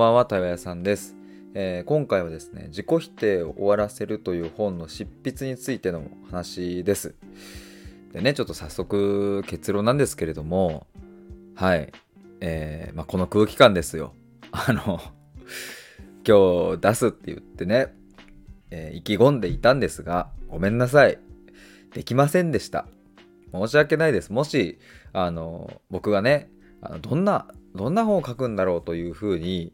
ばんは、対話屋さんです、えー今回はですね、自己否定を終わらせるという本の執筆についての話です。でね、ちょっと早速結論なんですけれども、はい、えーまあ、この空気感ですよ。あの、今日出すって言ってね、えー意気込んでいたんですが、ごめんなさい。できませんでした。申し訳ないです。もし、あの、僕がね、あのどんな、どんな本を書くんだろうというふうに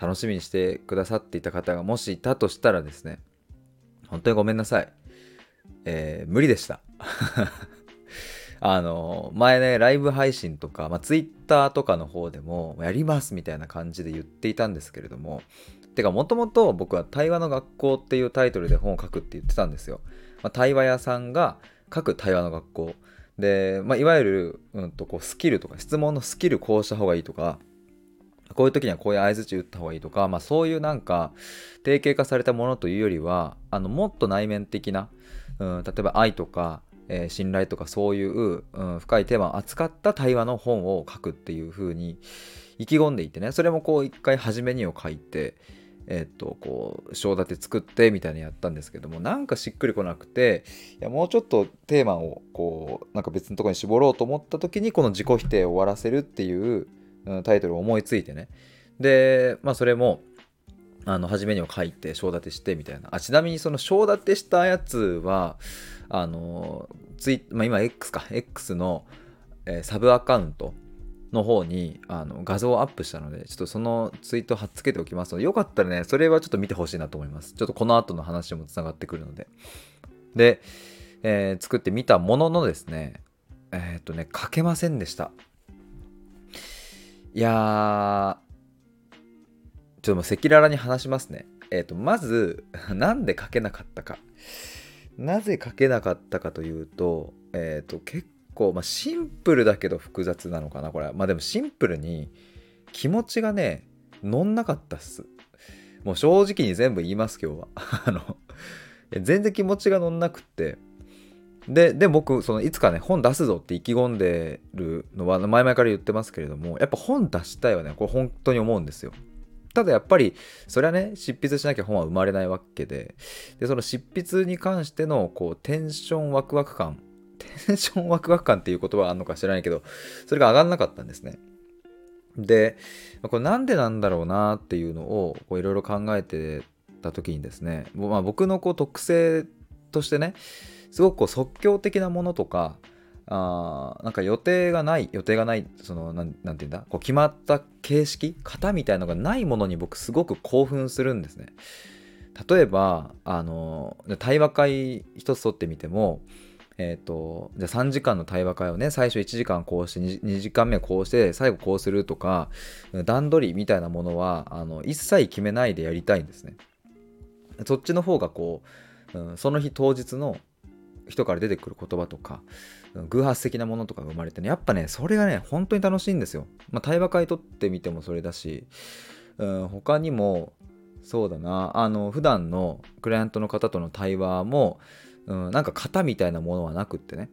楽しみにしてくださっていた方がもしいたとしたらですね、本当にごめんなさい。えー無理でした。あの、前ね、ライブ配信とか、まあ、ツイッターとかの方でも、やりますみたいな感じで言っていたんですけれども、てか、もともと僕は対話の学校っていうタイトルで本を書くって言ってたんですよ。まあ、対話屋さんが書く対話の学校。で、まあ、いわゆる、うん、とこうスキルとか質問のスキルこうした方がいいとかこういう時にはこういう相づち打った方がいいとか、まあ、そういうなんか定型化されたものというよりはあのもっと内面的な、うん、例えば愛とか、えー信頼とかそういう、うん、深いテーマを扱った対話の本を書くっていう風に意気込んでいてねそれもこう一回初めにを書いてえっとこう章立て作ってみたいにやったんですけどもなんかしっくりこなくていやもうちょっとテーマをこうなんか別のところに絞ろうと思った時にこの自己否定を終わらせるっていう、うんタイトルを思いついてね。でまあそれもあの初めにを書いて章立てしてみたいな。あちなみにその章立てしたやつはあのツイ、まあ、今 X か。X の、えーサブアカウントの方にあの画像をアップしたのでちょっとそのツイート貼っつけておきますのでよかったらねそれはちょっと見てほしいなと思います。ちょっとこの後の話もつながってくるので。で、えー作ってみたもののですねえーっとね書けませんでした。いやーちょっともう赤裸々に話しますね。えーっとまず なんで書けなかったか。なぜ書けなかったかというとえーっと結構、まあ、シンプルだけど複雑なのかなこれ。まあでもシンプルに気持ちがね乗んなかったっす。もう正直に全部言います今日は。あの全然気持ちが乗んなくって。でで僕そのいつかね本出すぞって意気込んでるのは前々から言ってますけれどもやっぱ本出したいはね。これ本当に思うんですよ。ただやっぱりそれはね執筆しなきゃ本は生まれないわけで。でその執筆に関してのこうテンションワクワク感テンションワクワク感っていう言葉はあるのか知らないけどそれが上がんなかったんですね。でこれなんでなんだろうなっていうのをいろいろ考えてた時にですね、まあ、僕のこう特性としてねすごくこう即興的なものとかあなんか予定がない予定がないそのなんなんていうんだこう決まった形式型みたいのがないものに僕すごく興奮するんですね。例えばあの対話会一つ取ってみてもえー、とじゃあ3時間の対話会をね最初1時間こうして 2, 2時間目こうして最後こうするとか段取りみたいなものはあの一切決めないでやりたいんですね。そっちの方がこう、うんその日当日の人から出てくる言葉とか偶発的なものとかが生まれてねやっぱねそれがね本当に楽しいんですよ、まあ、対話会取ってみてもそれだし、うん、他にもそうだなあの普段のクライアントの方との対話も、うん、なんか型みたいなものはなくってね。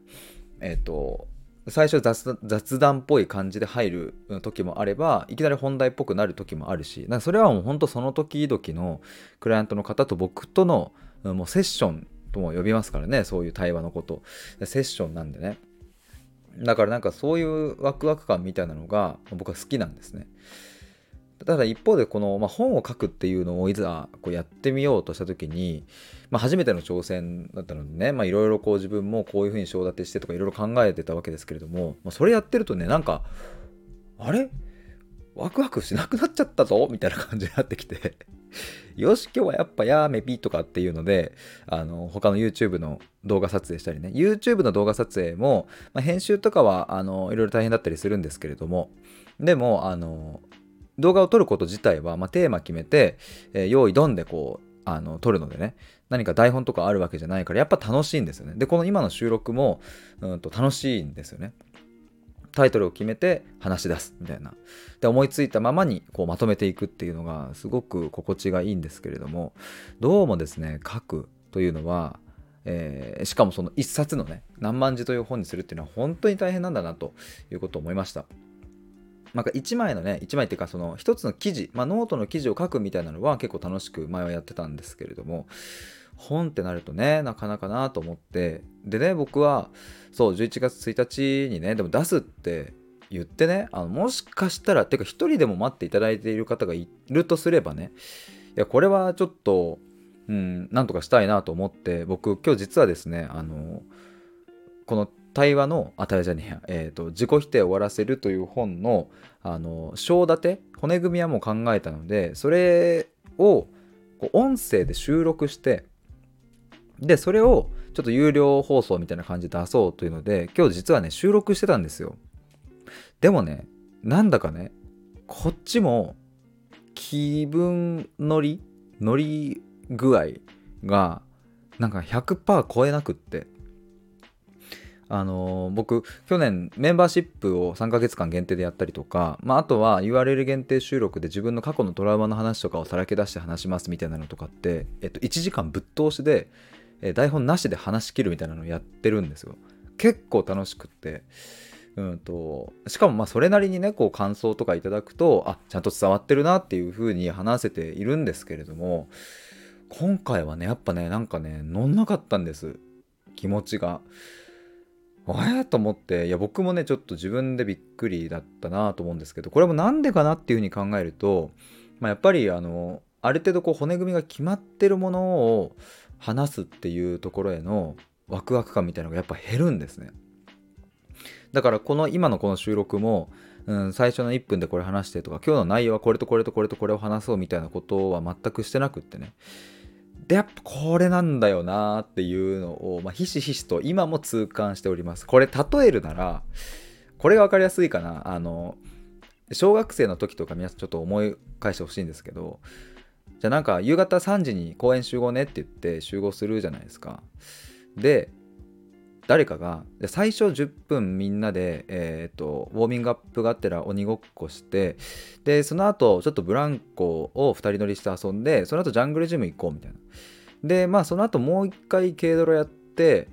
えっ、と最初雑談っぽい感じで入る時もあればいきなり本題っぽくなる時もあるしなそれはもう本当その時々のクライアントの方と僕とのもうセッションとも呼びますからねそういう対話のこと。セッションなんでね。だからなんかそういうワクワク感みたいなのが僕は好きなんですね。ただ一方でこの、まあ、本を書くっていうのをいざこうやってみようとした時に、まあ、初めての挑戦だったのでねいろいろこう自分もこういうふうに章立てしてとかいろいろ考えてたわけですけれども、まあ、それやってるとねなんかあれ？ワクワクしなくなっちゃったぞ？みたいな感じになってきて。よし今日はやっぱやーめぴとかっていうのであの他の YouTube の動画撮影したりね YouTube の動画撮影も、まあ、編集とかはいろいろ大変だったりするんですけれどもでもあの動画を撮ること自体は、まあ、テーマ決めて、えー用意ドンでこうあの撮るのでね。何か台本とかあるわけじゃないからやっぱ楽しいんですよね。でこの今の収録もうんと楽しいんですよね。タイトルを決めて話し出すみたいな。で思いついたままにこうまとめていくっていうのがすごく心地がいいんですけれどもどうもですね書くというのは、えーしかもその一冊のね何万字という本にするっていうのは本当に大変なんだなということを思いました。なんか1枚のね1枚っていうかその1つの記事、まあ、ノートの記事を書くみたいなのは結構楽しく前はやってたんですけれども本ってなるとねなかなかなと思ってでね僕はそう11月1日にねでも出すって言ってねあのもしかしたらてか1人でも待っていただいている方がいるとすればねいやこれはちょっとうんなんとかしたいなと思って僕今日実はですねあのこの対話の、あ、対話じゃねえや、えっ、ー、と、自己否定を終わらせるという本の、あの、章立て、骨組みはもう考えたので、それを音声で収録して、で、それをちょっと有料放送みたいな感じで出そうというので、今日実はね、収録してたんですよ。でもね、なんだかね、こっちも気分乗り、乗り具合が、なんか100%超えなくって、あのー、僕去年メンバーシップを3ヶ月間限定でやったりとか、まあ、あとは URL 限定収録で自分の過去のトラウマの話とかをさらけ出して話しますみたいなのとかって、えっと、1時間ぶっ通しで、え台本なしで話し切るみたいなのをやってるんですよ。結構楽しくって。うんとしかもまあそれなりにねこう感想とかいただくとあちゃんと伝わってるなっていう風に話せているんですけれども今回はねやっぱねなんかね乗んなかったんです。気持ちが。えと思っていや僕もねちょっと自分でびっくりだったなと思うんですけどこれもなんでかなっていうふうに考えると、まあ、やっぱりあのある程度こう骨組みが決まってるものを話すっていうところへのワクワク感みたいなのがやっぱ減るんですね。だからこの今のこの収録も、うん、最初の1分でこれ話してとか今日の内容はこれとこれとこれとこれを話そうみたいなことは全くしてなくってね。でやっぱこれなんだよなっていうのを、まあ、ひしひしと今も痛感しております。これ例えるならこれが分かりやすいかな。あの小学生の時とか皆さんちょっと思い返してほしいんですけどじゃあなんか夕方3時に公園集合ねって言って集合するじゃないですか。で誰かが最初10分みんなで、えーと、ウォーミングアップがあってら鬼ごっこしてでその後ちょっとブランコを2人乗りして遊んでその後ジャングルジム行こうみたいな。でまあその後もう一回軽泥やって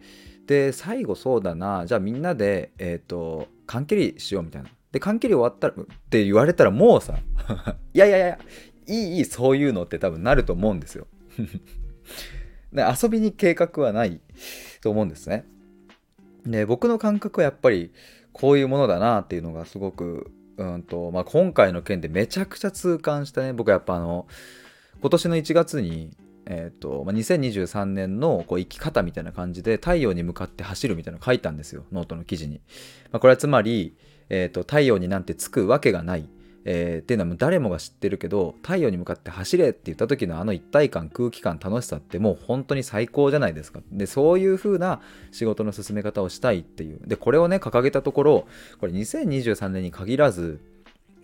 で最後そうだなじゃあみんなでえっ、ー、と缶蹴りしようみたいな。で缶蹴り終わったらって言われたらもうさ いやいやいやいいいいそういうのって多分なると思うんですよ。で 遊びに計画はないと思うんですね。で僕の感覚はやっぱりこういうものだなっていうのがすごく、うんとまあ、今回の件でめちゃくちゃ痛感したね。僕はやっぱあの今年の1月に、えーとまあ、2023年のこう生き方みたいな感じで太陽に向かって走るみたいなの書いたんですよ。ノートの記事に、まあ、これはつまり、えーと太陽になんてつくわけがない。えー、っていうのは誰もが知ってるけど太陽に向かって走れって言った時のあの一体感空気感楽しさってもう本当に最高じゃないですか。でそういう風な仕事の進め方をしたいっていう。でこれをね掲げたところこれ2023年に限らず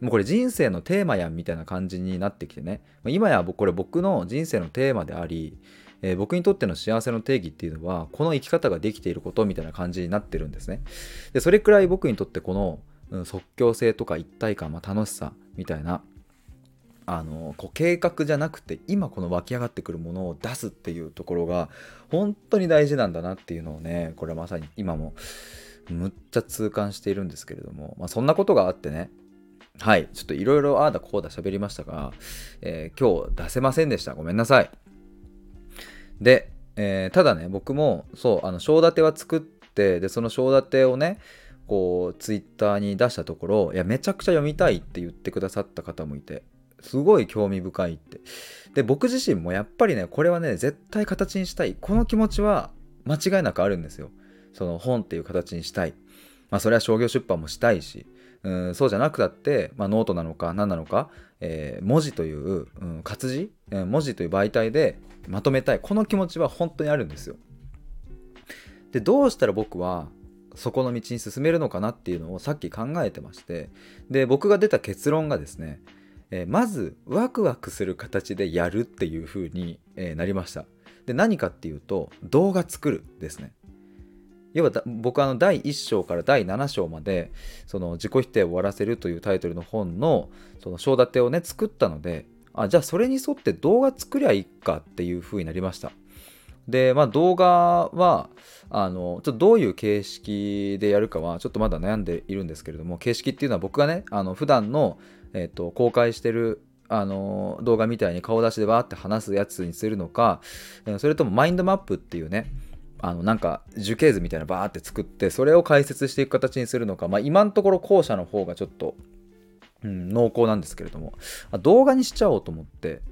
もうこれ人生のテーマやんみたいな感じになってきてね。今やこれ僕の人生のテーマでありえー、僕にとっての幸せの定義っていうのはこの生き方ができていることみたいな感じになってるんですね。でそれくらい僕にとってこのうん、即興性とか一体感、まあ、楽しさみたいなあのこう計画じゃなくて今この湧き上がってくるものを出すっていうところが本当に大事なんだなっていうのをねこれまさに今もむっちゃ痛感しているんですけれども、まあ、そんなことがあってねはいちょっといろいろああだこうだ喋りましたが、えー、今日出せませんでした。ごめんなさい。で、えー、ただね僕もそうあの章立ては作ってでその章立てをねこうツイッターに出したところいやめちゃくちゃ読みたいって言ってくださった方もいてすごい興味深いって。で僕自身もやっぱりねこれはね絶対形にしたい。この気持ちは間違いなくあるんですよ。その本っていう形にしたい。まあそれは商業出版もしたいしうんそうじゃなくたって、まあ、ノートなのか何なのか、えー、文字という、うん、活字、うん、文字という媒体でまとめたい。この気持ちは本当にあるんですよ。でどうしたら僕はそこの道に進めるのかなっていうのをさっき考えてましてで僕が出た結論がですね、えー、まずワクワクする形でやるっていう風に、えー、なりました。で何かっていうと動画作るですね。要は僕あの第1章から第7章までその自己否定を終わらせるというタイトルの本のその章立てをね作ったのであじゃあそれに沿って動画作りゃいいかっていう風になりました。で、まあ、動画はあのちょっとどういう形式でやるかはちょっとまだ悩んでいるんですけれども形式っていうのは僕がねあの普段のえーと、公開してるあの動画みたいに顔出しでわーって話すやつにするのかそれともマインドマップっていうねあのなんか樹形図みたいなバーって作ってそれを解説していく形にするのか、まあ、今のところ後者の方がちょっと、うん、濃厚なんですけれども動画にしちゃおうと思って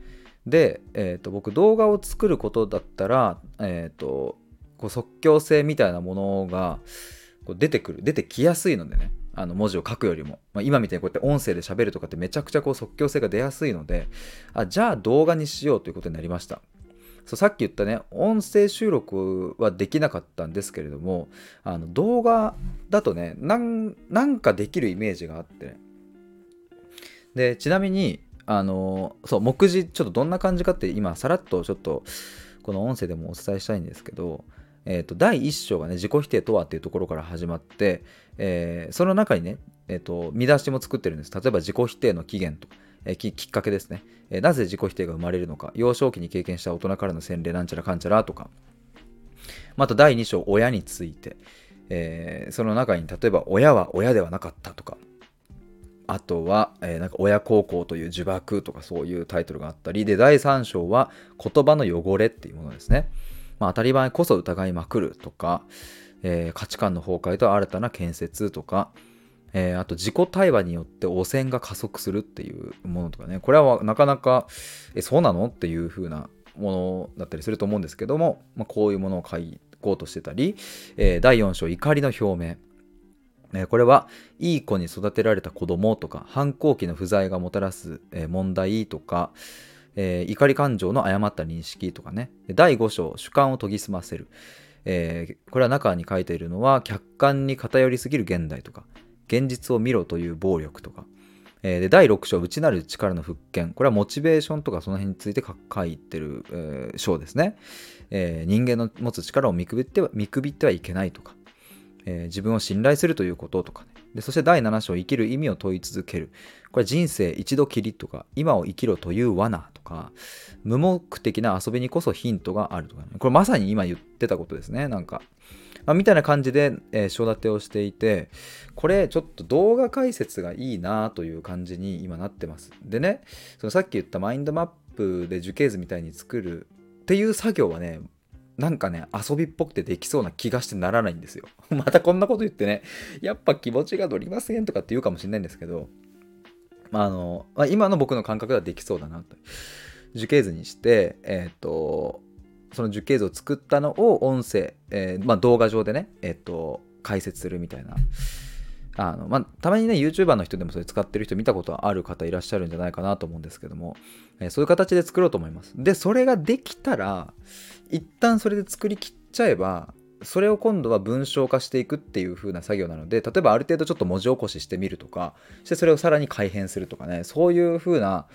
で、えーと、僕動画を作ることだったら、えーとこう即興性みたいなものがこう出てくる出てきやすいのでね。あの文字を書くよりも、まあ、今みたいにこうやって音声で喋るとかってめちゃくちゃこう即興性が出やすいのであじゃあ動画にしようということになりました。そうさっき言ったね音声収録はできなかったんですけれどもあの動画だとねなんかできるイメージがあって。ねでちなみにあのそう目次ちょっとどんな感じかって今さらっとちょっとこの音声でもお伝えしたいんですけどえーと、第1章がね自己否定とはっていうところから始まって、えー、その中にね、えーと、見出しも作ってるんです。例えば自己否定の起源と、えー、ききっかけですね、えー、なぜ自己否定が生まれるのか幼少期に経験した大人からの洗礼なんちゃらかんちゃらとか。また第2章親について、えー、その中に例えば親は親ではなかったとか。あとは、えー、なんか親孝行という呪縛とかそういうタイトルがあったりで第3章は言葉の汚れっていうものですね。まあ、当たり前こそ疑いまくるとか、えー、価値観の崩壊と新たな建設とか、えー、あと自己対話によって汚染が加速するっていうものとかねこれはなかなかえそうなのっていう風なものだったりすると思うんですけども、まあ、こういうものを書こうとしてたり、えー、第4章怒りの表明えこれはいい子に育てられた子供とか反抗期の不在がもたらす問題とか、えー、怒り感情の誤った認識とかね。第5章主観を研ぎ澄ませる、えー、これは中に書いているのは客観に偏りすぎる現代とか現実を見ろという暴力とか、えー、で第6章内なる力の復権。これはモチベーションとかその辺について書いてる、え、章ですね、え、人間の持つ力を見くびっては見くびってはいけないとか、えー、自分を信頼するということとかね。でそして第7章生きる意味を問い続ける。これ人生一度きりとか今を生きろという罠とか無目的な遊びにこそヒントがあるとかね。これまさに今言ってたことですね。なんか、まあ、みたいな感じで章、立てをしていてこれちょっと動画解説がいいなという感じに今なってます。でねそのさっき言ったマインドマップで樹形図みたいに作るっていう作業はねなんかね、遊びっぽくてできそうな気がしてならないんですよ。またこんなこと言ってね、やっぱ気持ちが乗りませんとかって言うかもしれないんですけど、まあ、あの、まあ、今の僕の感覚ではできそうだなと。樹形図にして、えっ、ー、と、その樹形図を作ったのを音声、えー、まあ、動画上でね、えっ、ー、と、解説するみたいな。あのまあ、たまにね、YouTuber の人でもそれ使ってる人見たことある方いらっしゃるんじゃないかなと思うんですけども、えそういう形で作ろうと思います。で、それができたら、一旦それで作りきっちゃえばそれを今度は文章化していくっていう風な作業なので例えばある程度ちょっと文字起こししてみるとかしてそれをさらに改変するとかねそういう風な、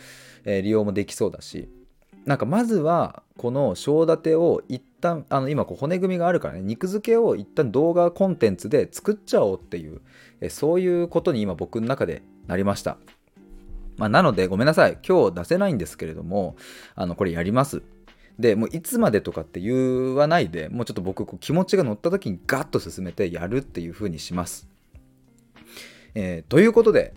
え、利用もできそうだしなんかまずはこの章立てを一旦あの今こう骨組みがあるからね肉付けを一旦動画コンテンツで作っちゃおうっていうえそういうことに今僕の中でなりました。まあ、なのでごめんなさい今日出せないんですけれどもあのこれやりますでもういつまでとかって言わないでもうちょっと僕こう気持ちが乗った時にガッと進めてやるっていう風にします。えー、ということで、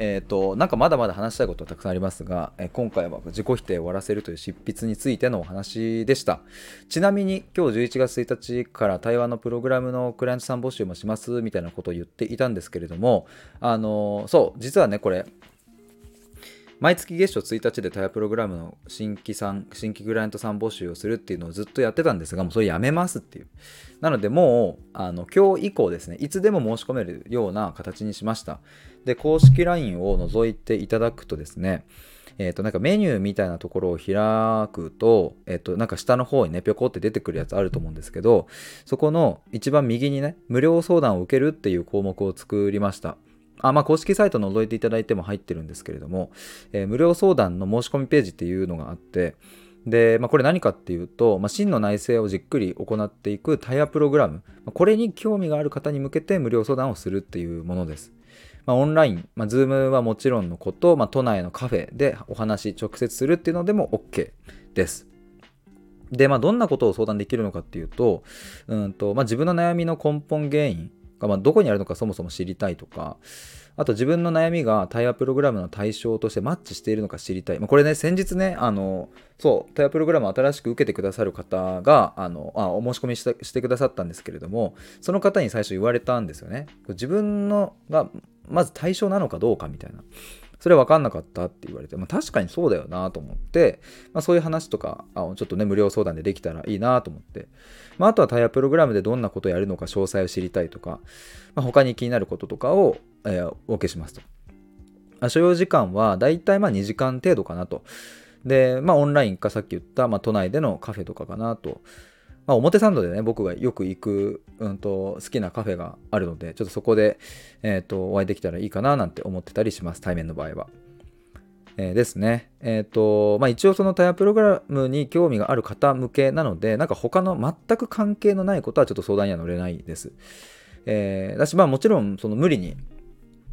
えーと、なんかまだまだ話したいことはたくさんありますが、えー、今回は自己否定を終わらせるという執筆についてのお話でしたちなみに今日11月1日から対話のプログラムのクライアントさん募集もしますみたいなことを言っていたんですけれどもあのー、そう実はねこれ毎月月初1日でタイヤプログラムの新規さん、新規クライアントさん募集をするっていうのをずっとやってたんですが、もうそれやめますっていう。なのでもう、あの、今日以降ですね、いつでも申し込めるような形にしました。で、公式 LINE を覗いていただくとですね、えっ、ー、と、なんかメニューみたいなところを開くと、えっ、ー、と、なんか下の方にね、ぴょこって出てくるやつあると思うんですけど、そこの一番右にね、無料相談を受けるっていう項目を作りました。あまあ、公式サイト覗いていただいても入ってるんですけれども、えー、無料相談の申し込みページっていうのがあって、で、まあ、これ何かっていうと、まあ、真の内政をじっくり行っていくタイヤプログラム、これに興味がある方に向けて無料相談をするっていうものです。まあ、オンライン、まあ、ズームはもちろんのこと、まあ、都内のカフェでお話直接するっていうのでも OK です。で、まあ、どんなことを相談できるのかっていうと、うんとまあ、自分の悩みの根本原因が、まあ、どこにあるのかそもそも知りたいとか、あと自分の悩みがタイヤプログラムの対象としてマッチしているのか知りたい。まあ、これね、先日ね、あの、そう、対話プログラムを新しく受けてくださる方が、あの、あお申し込みしてしてくださったんですけれども、その方に最初言われたんですよね。自分のが、まず対象なのかどうかみたいな。それ分かんなかったって言われて、まあ、確かにそうだよなと思って、まあ、そういう話とかあちょっとね無料相談でできたらいいなと思って、まあ、あとはタイヤプログラムでどんなことをやるのか詳細を知りたいとか、まあ、他に気になることとかを、えー、お受けしますと。所要時間はだいたいまあ2時間程度かなと。で、まあオンラインかさっき言った、まあ、都内でのカフェとかかなと。まあ、表参道でね、僕がよく行く、うんと、好きなカフェがあるので、ちょっとそこで、えっ、ー、と、お会いできたらいいかななんて思ってたりします、対面の場合は。えー、ですね。えっ、ー、と、まあ、一応そのタイヤプログラムに興味がある方向けなので、なんか他の全く関係のないことはちょっと相談には乗れないです。えー、だし、まあもちろん、その無理に、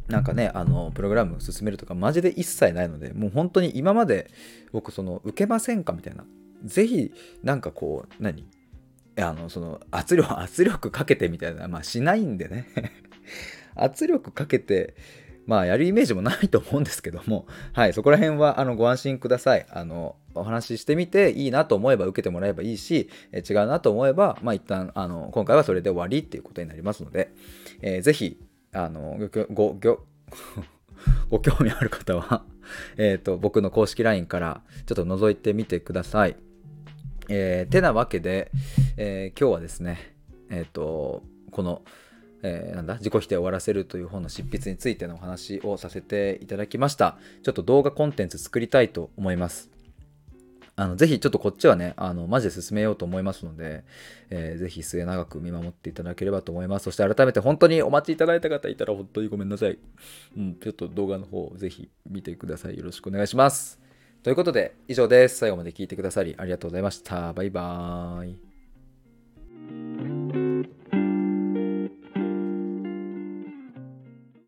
なんかね、あの、プログラム進めるとか、マジで一切ないので、もう本当に今まで僕、その、受けませんかみたいな。ぜひ、なんかこう、何？あのその圧力 圧力かけてみたいなまあしないんでね。圧力かけてまあやるイメージもないと思うんですけども。はいそこら辺はあのご安心ください。あのお話ししてみていいなと思えば受けてもらえばいいしえ違うなと思えばまあ一旦あの今回はそれで終わりっていうことになりますので、えー、ぜひあのごご ご興味ある方はえっと僕の公式 LINE からちょっと覗いてみてください。えー、てなわけで、えー、今日はですね、えっ、ー、と、この、えー、なんだ自己否定を終わらせるという本の執筆についてのお話をさせていただきました。ちょっと動画コンテンツ作りたいと思います。あのぜひちょっとこっちはね、あのマジで進めようと思いますので、えー、ぜひ末永く見守っていただければと思います。そして改めて本当にお待ちいただいた方いたら本当にごめんなさい。うん、ちょっと動画の方ぜひ見てください。よろしくお願いします。ということで、以上です。最後まで聞いてくださりありがとうございました。バイバーイ。